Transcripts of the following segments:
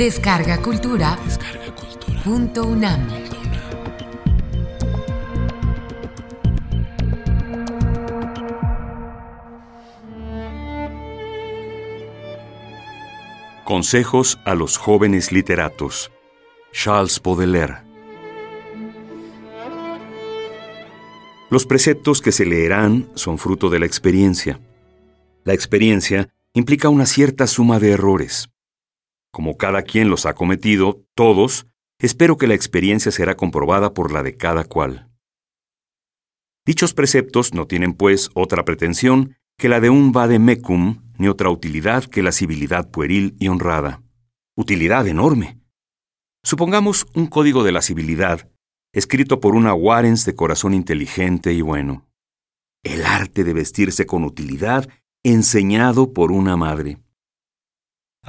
Descarga Cultura. Punto UNAM. Consejos a los jóvenes literatos. Charles Baudelaire. Los preceptos que se leerán son fruto de la experiencia. La experiencia implica una cierta suma de errores. Como cada quien los ha cometido, todos, espero que la experiencia será comprobada por la de cada cual. Dichos preceptos no tienen, pues, otra pretensión que la de un vademecum, ni otra utilidad que la civilidad pueril y honrada. Utilidad enorme. Supongamos un código de la civilidad, escrito por una Warrens de corazón inteligente y bueno. El arte de vestirse con utilidad, enseñado por una madre.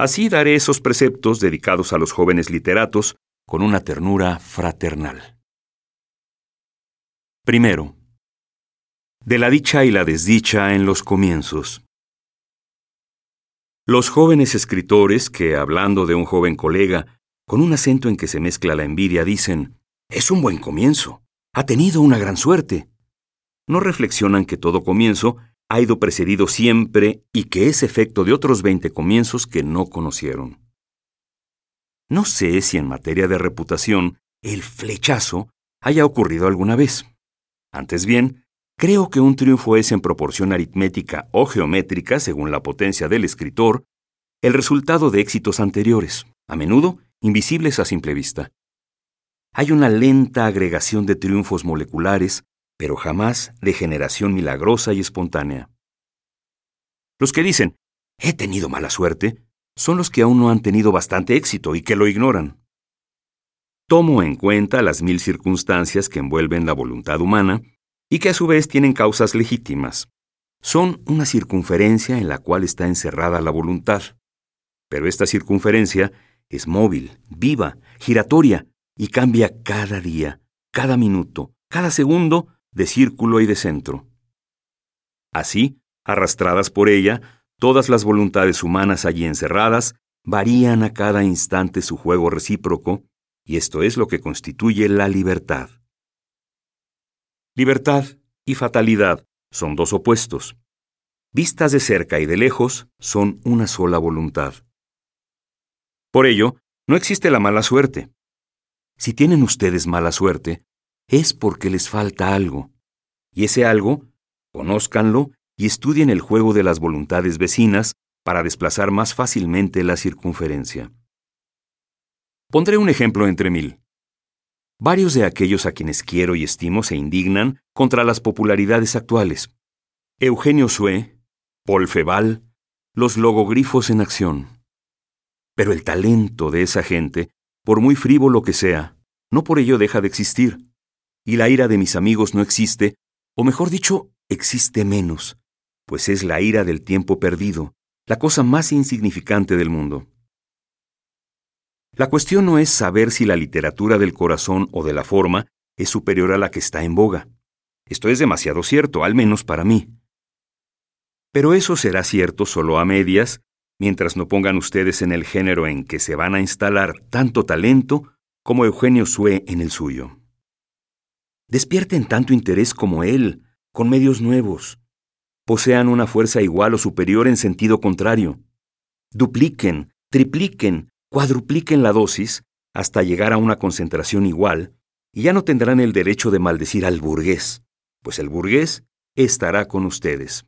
Así daré esos preceptos dedicados a los jóvenes literatos con una ternura fraternal. Primero, de la dicha y la desdicha en los comienzos. Los jóvenes escritores que, hablando de un joven colega, con un acento en que se mezcla la envidia, dicen, es un buen comienzo, ha tenido una gran suerte. No reflexionan que todo comienzo ha ido precedido siempre y que es efecto de otros veinte comienzos que no conocieron. No sé si en materia de reputación el flechazo haya ocurrido alguna vez. Antes bien, creo que un triunfo es en proporción aritmética o geométrica, según la potencia del escritor, el resultado de éxitos anteriores, a menudo invisibles a simple vista. Hay una lenta agregación de triunfos moleculares pero jamás de generación milagrosa y espontánea. Los que dicen, he tenido mala suerte, son los que aún no han tenido bastante éxito y que lo ignoran. Tomo en cuenta las mil circunstancias que envuelven la voluntad humana y que a su vez tienen causas legítimas. Son una circunferencia en la cual está encerrada la voluntad. Pero esta circunferencia es móvil, viva, giratoria y cambia cada día, cada minuto, cada segundo de círculo y de centro. Así, arrastradas por ella, todas las voluntades humanas allí encerradas varían a cada instante su juego recíproco, y esto es lo que constituye la libertad. Libertad y fatalidad son dos opuestos. Vistas de cerca y de lejos, son una sola voluntad. Por ello, no existe la mala suerte. Si tienen ustedes mala suerte, es porque les falta algo. Y ese algo, conózcanlo y estudien el juego de las voluntades vecinas para desplazar más fácilmente la circunferencia. Pondré un ejemplo entre mil. Varios de aquellos a quienes quiero y estimo se indignan contra las popularidades actuales. Eugenio Sue, Paul Feval, los logogrifos en acción. Pero el talento de esa gente, por muy frívolo que sea, no por ello deja de existir y la ira de mis amigos no existe, o mejor dicho, existe menos, pues es la ira del tiempo perdido, la cosa más insignificante del mundo. La cuestión no es saber si la literatura del corazón o de la forma es superior a la que está en boga. Esto es demasiado cierto, al menos para mí. Pero eso será cierto solo a medias, mientras no pongan ustedes en el género en que se van a instalar tanto talento como Eugenio Sue en el suyo. Despierten tanto interés como él, con medios nuevos. Posean una fuerza igual o superior en sentido contrario. Dupliquen, tripliquen, cuadrupliquen la dosis hasta llegar a una concentración igual, y ya no tendrán el derecho de maldecir al burgués, pues el burgués estará con ustedes.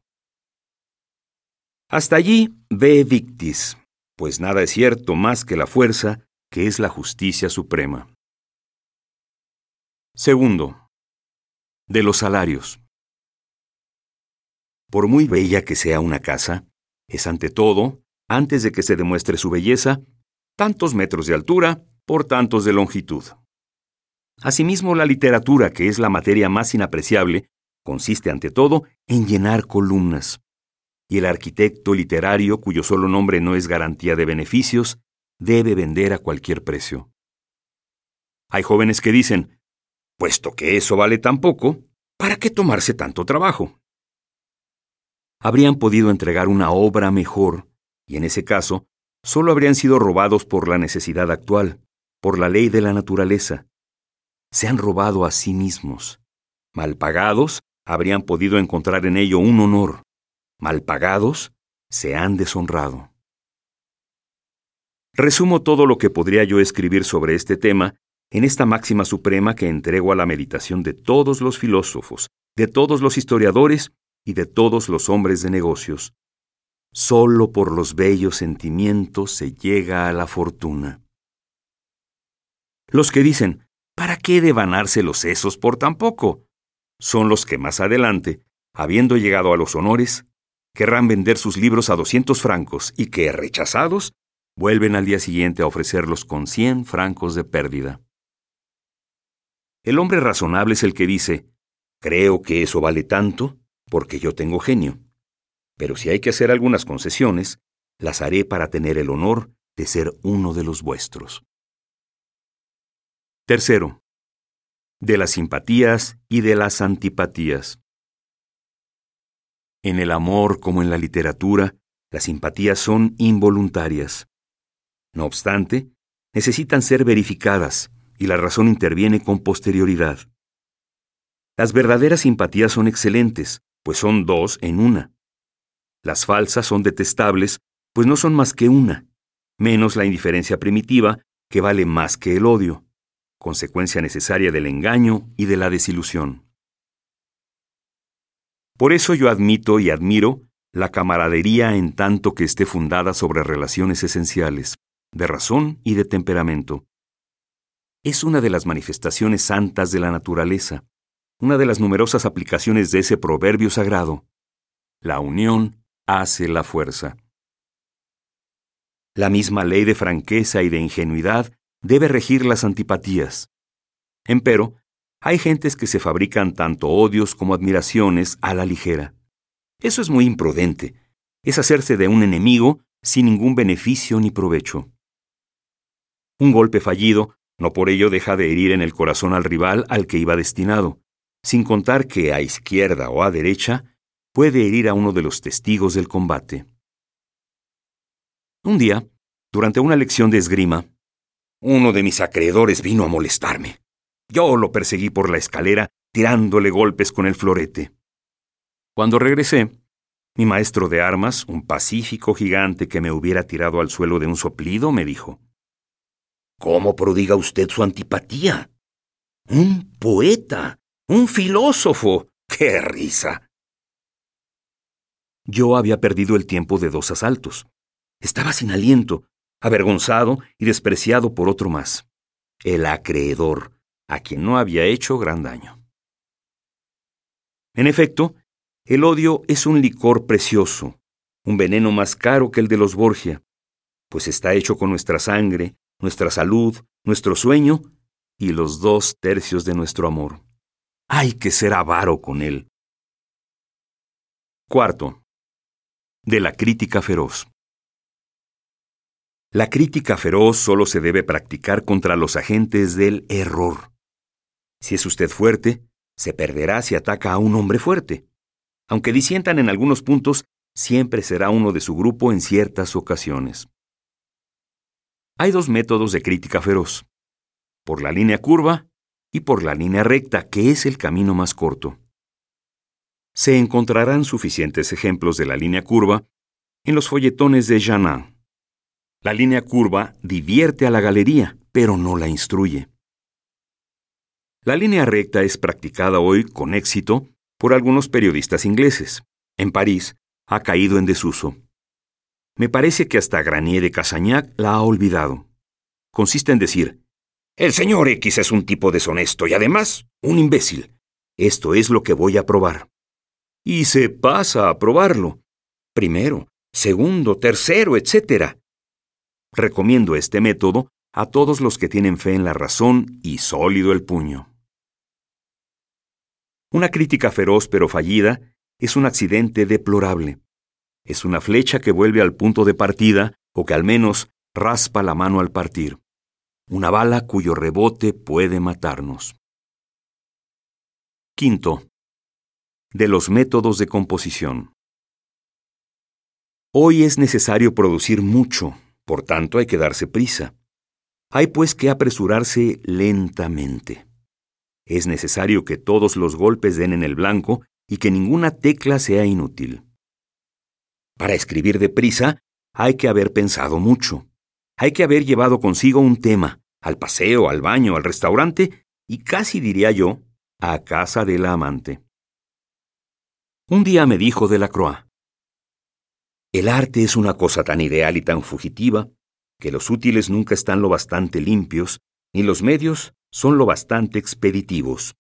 Hasta allí ve victis, pues nada es cierto más que la fuerza, que es la justicia suprema. Segundo, de los salarios. Por muy bella que sea una casa, es ante todo, antes de que se demuestre su belleza, tantos metros de altura por tantos de longitud. Asimismo, la literatura, que es la materia más inapreciable, consiste ante todo en llenar columnas. Y el arquitecto literario, cuyo solo nombre no es garantía de beneficios, debe vender a cualquier precio. Hay jóvenes que dicen, Puesto que eso vale tan poco, ¿para qué tomarse tanto trabajo? Habrían podido entregar una obra mejor, y en ese caso, solo habrían sido robados por la necesidad actual, por la ley de la naturaleza. Se han robado a sí mismos. Mal pagados, habrían podido encontrar en ello un honor. Mal pagados, se han deshonrado. Resumo todo lo que podría yo escribir sobre este tema en esta máxima suprema que entrego a la meditación de todos los filósofos, de todos los historiadores y de todos los hombres de negocios. Solo por los bellos sentimientos se llega a la fortuna. Los que dicen, ¿para qué devanarse los sesos por tan poco? Son los que más adelante, habiendo llegado a los honores, querrán vender sus libros a 200 francos y que, rechazados, vuelven al día siguiente a ofrecerlos con 100 francos de pérdida. El hombre razonable es el que dice, creo que eso vale tanto porque yo tengo genio. Pero si hay que hacer algunas concesiones, las haré para tener el honor de ser uno de los vuestros. Tercero, de las simpatías y de las antipatías. En el amor como en la literatura, las simpatías son involuntarias. No obstante, necesitan ser verificadas y la razón interviene con posterioridad. Las verdaderas simpatías son excelentes, pues son dos en una. Las falsas son detestables, pues no son más que una, menos la indiferencia primitiva, que vale más que el odio, consecuencia necesaria del engaño y de la desilusión. Por eso yo admito y admiro la camaradería en tanto que esté fundada sobre relaciones esenciales, de razón y de temperamento. Es una de las manifestaciones santas de la naturaleza, una de las numerosas aplicaciones de ese proverbio sagrado. La unión hace la fuerza. La misma ley de franqueza y de ingenuidad debe regir las antipatías. Empero, hay gentes que se fabrican tanto odios como admiraciones a la ligera. Eso es muy imprudente. Es hacerse de un enemigo sin ningún beneficio ni provecho. Un golpe fallido no por ello deja de herir en el corazón al rival al que iba destinado, sin contar que a izquierda o a derecha puede herir a uno de los testigos del combate. Un día, durante una lección de esgrima, uno de mis acreedores vino a molestarme. Yo lo perseguí por la escalera, tirándole golpes con el florete. Cuando regresé, mi maestro de armas, un pacífico gigante que me hubiera tirado al suelo de un soplido, me dijo, ¿Cómo prodiga usted su antipatía? Un poeta, un filósofo. ¡Qué risa! Yo había perdido el tiempo de dos asaltos. Estaba sin aliento, avergonzado y despreciado por otro más, el acreedor, a quien no había hecho gran daño. En efecto, el odio es un licor precioso, un veneno más caro que el de los Borgia, pues está hecho con nuestra sangre, nuestra salud, nuestro sueño y los dos tercios de nuestro amor. Hay que ser avaro con él. Cuarto, de la crítica feroz. La crítica feroz solo se debe practicar contra los agentes del error. Si es usted fuerte, se perderá si ataca a un hombre fuerte. Aunque disientan en algunos puntos, siempre será uno de su grupo en ciertas ocasiones. Hay dos métodos de crítica feroz, por la línea curva y por la línea recta, que es el camino más corto se encontrarán suficientes ejemplos de la línea curva en los folletones de Janin. La línea curva divierte a la galería, pero no la instruye. La línea recta es practicada hoy con éxito por algunos periodistas ingleses. En París ha caído en desuso. Me parece que hasta Granier de Casagnac la ha olvidado. Consiste en decir, el señor X es un tipo deshonesto y además un imbécil. Esto es lo que voy a probar y se pasa a probarlo. Primero, segundo, tercero, etc. Recomiendo este método a todos los que tienen fe en la razón y sólido el puño. Una crítica feroz pero fallida es un accidente deplorable. Es una flecha que vuelve al punto de partida o que al menos raspa la mano al partir. Una bala cuyo rebote puede matarnos. Quinto, de los métodos de composición. Hoy es necesario producir mucho, Por tanto, hay que darse prisa. Hay pues que apresurarse lentamente. Es necesario que todos los golpes den en el blanco y que ninguna tecla sea inútil. Para escribir deprisa, hay que haber pensado mucho. Hay que haber llevado consigo un tema, al paseo, al baño, al restaurante y casi diría yo, a casa de la amante. Un día me dijo de la Croix, el arte es una cosa tan ideal y tan fugitiva que los útiles nunca están lo bastante limpios, ni los medios son lo bastante expeditivos.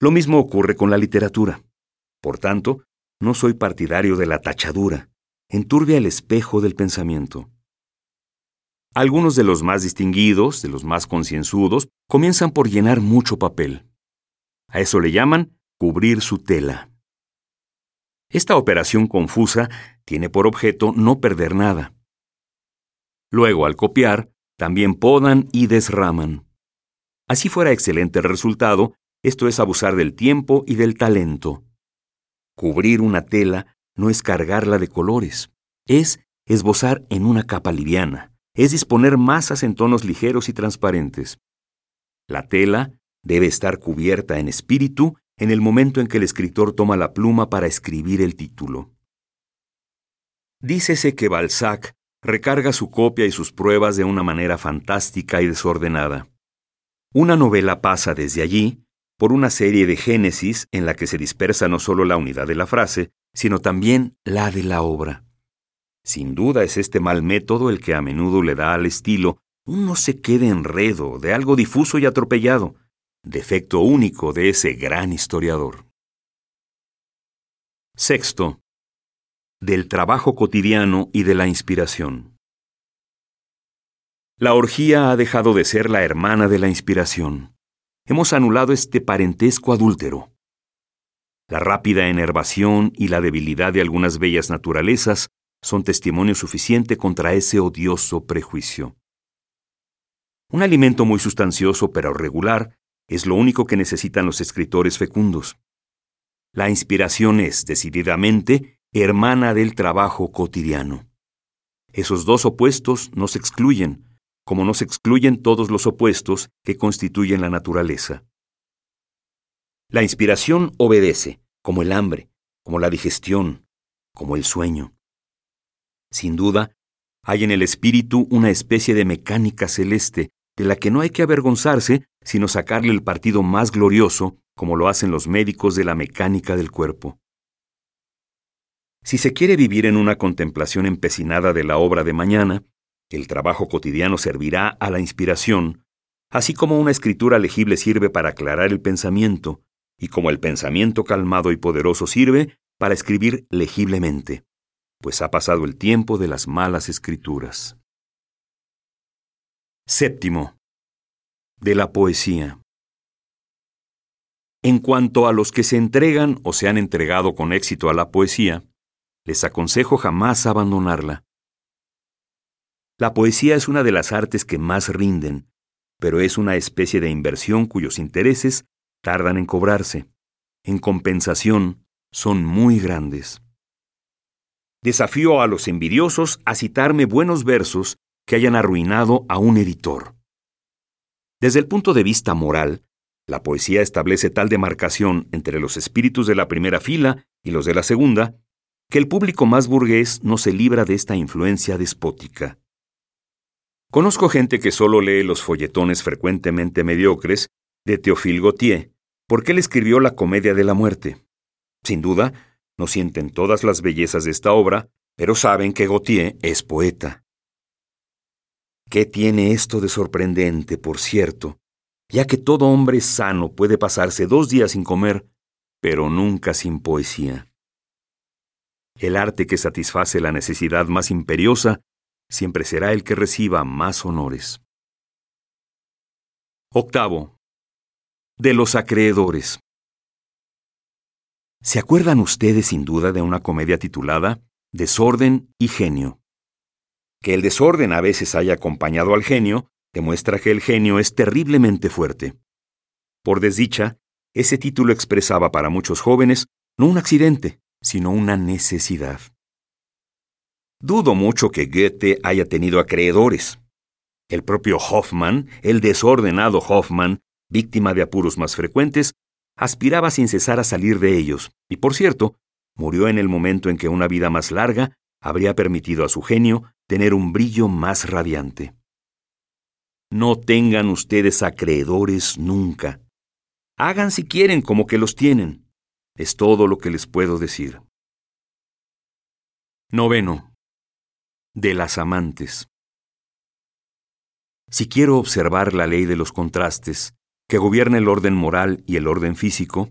Lo mismo ocurre con la literatura. Por tanto, no soy partidario de la tachadura, enturbia el espejo del pensamiento. Algunos de los más distinguidos, de los más concienzudos, comienzan por llenar mucho papel. A eso le llaman cubrir su tela. Esta operación confusa tiene por objeto no perder nada. Luego, al copiar, también podan y desraman. Así fuera excelente el resultado, esto es abusar del tiempo y del talento. Cubrir una tela no es cargarla de colores, es esbozar en una capa liviana, es disponer masas en tonos ligeros y transparentes. La tela debe estar cubierta en espíritu en el momento en que el escritor toma la pluma para escribir el título. Dícese que Balzac recarga su copia y sus pruebas de una manera fantástica y desordenada. Una novela pasa desde allí por una serie de génesis en la que se dispersa no solo la unidad de la frase, sino también la de la obra. Sin duda es este mal método el que a menudo le da al estilo un no se quede enredo de algo difuso y atropellado, defecto único de ese gran historiador. Sexto, del trabajo cotidiano y de la inspiración. La orgía ha dejado de ser la hermana de la inspiración. Hemos anulado este parentesco adúltero. La rápida enervación y la debilidad de algunas bellas naturalezas son testimonio suficiente contra ese odioso prejuicio. Un alimento muy sustancioso pero regular es lo único que necesitan los escritores fecundos. La inspiración es, decididamente, hermana del trabajo cotidiano. Esos dos opuestos no se excluyen, como no se excluyen todos los opuestos que constituyen la naturaleza. La inspiración obedece, como el hambre, como la digestión, como el sueño. Sin duda, hay en el espíritu una especie de mecánica celeste de la que no hay que avergonzarse, sino sacarle el partido más glorioso, como lo hacen los médicos de la mecánica del cuerpo. Si se quiere vivir en una contemplación empecinada de la obra de mañana, el trabajo cotidiano servirá a la inspiración, así como una escritura legible sirve para aclarar el pensamiento, y como el pensamiento calmado y poderoso sirve para escribir legiblemente, pues ha pasado el tiempo de las malas escrituras. Séptimo. De la poesía. En cuanto a los que se entregan o se han entregado con éxito a la poesía, les aconsejo jamás abandonarla. La poesía es una de las artes que más rinden, pero es una especie de inversión cuyos intereses tardan en cobrarse. En compensación, son muy grandes. Desafío a los envidiosos a citarme buenos versos que hayan arruinado a un editor. Desde el punto de vista moral, la poesía establece tal demarcación entre los espíritus de la primera fila y los de la segunda, que el público más burgués no se libra de esta influencia despótica. Conozco gente que solo lee los folletones frecuentemente mediocres de Théophile Gautier, porque él escribió La Comedia de la Muerte. Sin duda, no sienten todas las bellezas de esta obra, pero saben que Gautier es poeta. ¿Qué tiene esto de sorprendente, por cierto? Ya que todo hombre sano puede pasarse dos días sin comer, pero nunca sin poesía. El arte que satisface la necesidad más imperiosa siempre será el que reciba más honores. Octavo. De los acreedores. ¿Se acuerdan ustedes sin duda de una comedia titulada Desorden y Genio? Que el desorden a veces haya acompañado al genio demuestra que el genio es terriblemente fuerte. Por desdicha, ese título expresaba para muchos jóvenes no un accidente, sino una necesidad. Dudo mucho que Goethe haya tenido acreedores. El propio Hoffmann, el desordenado Hoffmann, víctima de apuros más frecuentes, aspiraba sin cesar a salir de ellos, y por cierto, murió en el momento en que una vida más larga habría permitido a su genio tener un brillo más radiante. No tengan ustedes acreedores nunca. Hagan si quieren como que los tienen. Es todo lo que les puedo decir. Noveno. De las amantes. Si quiero observar la ley de los contrastes, que gobierna el orden moral y el orden físico,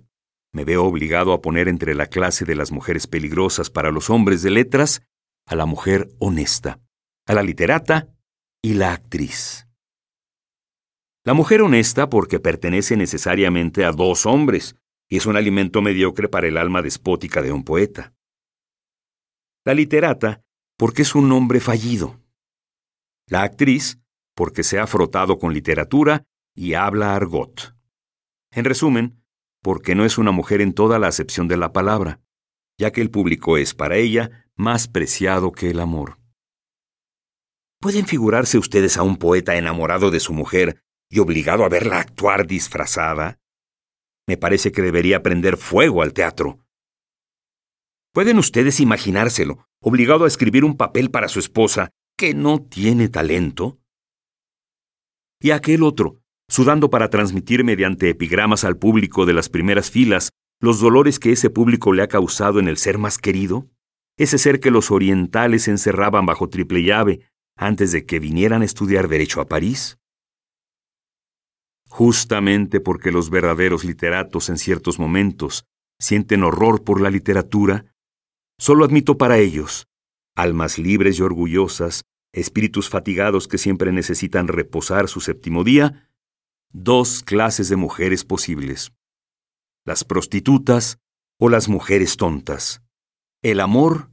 me veo obligado a poner entre la clase de las mujeres peligrosas para los hombres de letras a la mujer honesta, a la literata y la actriz. La mujer honesta porque pertenece necesariamente a dos hombres y es un alimento mediocre para el alma despótica de un poeta. La literata porque es un hombre fallido. La actriz porque se ha frotado con literatura y habla argot. En resumen, porque no es una mujer en toda la acepción de la palabra, ya que el público es para ella más preciado que el amor. ¿Pueden figurarse ustedes a un poeta enamorado de su mujer y obligado a verla actuar disfrazada? Me parece que debería prender fuego al teatro. ¿Pueden ustedes imaginárselo, obligado a escribir un papel para su esposa que no tiene talento? Y aquel otro, sudando para transmitir mediante epigramas al público de las primeras filas los dolores que ese público le ha causado en el ser más querido, ese ser que los orientales encerraban bajo triple llave antes de que vinieran a estudiar derecho a París. Justamente porque los verdaderos literatos en ciertos momentos sienten horror por la literatura, solo admito para ellos, almas libres y orgullosas, espíritus fatigados que siempre necesitan reposar su séptimo día, dos clases de mujeres posibles. Las prostitutas o las mujeres tontas. El amor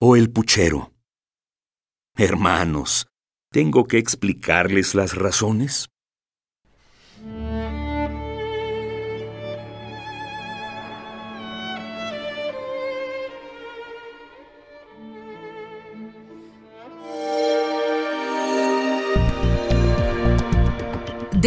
o el puchero. Hermanos, ¿tengo que explicarles las razones?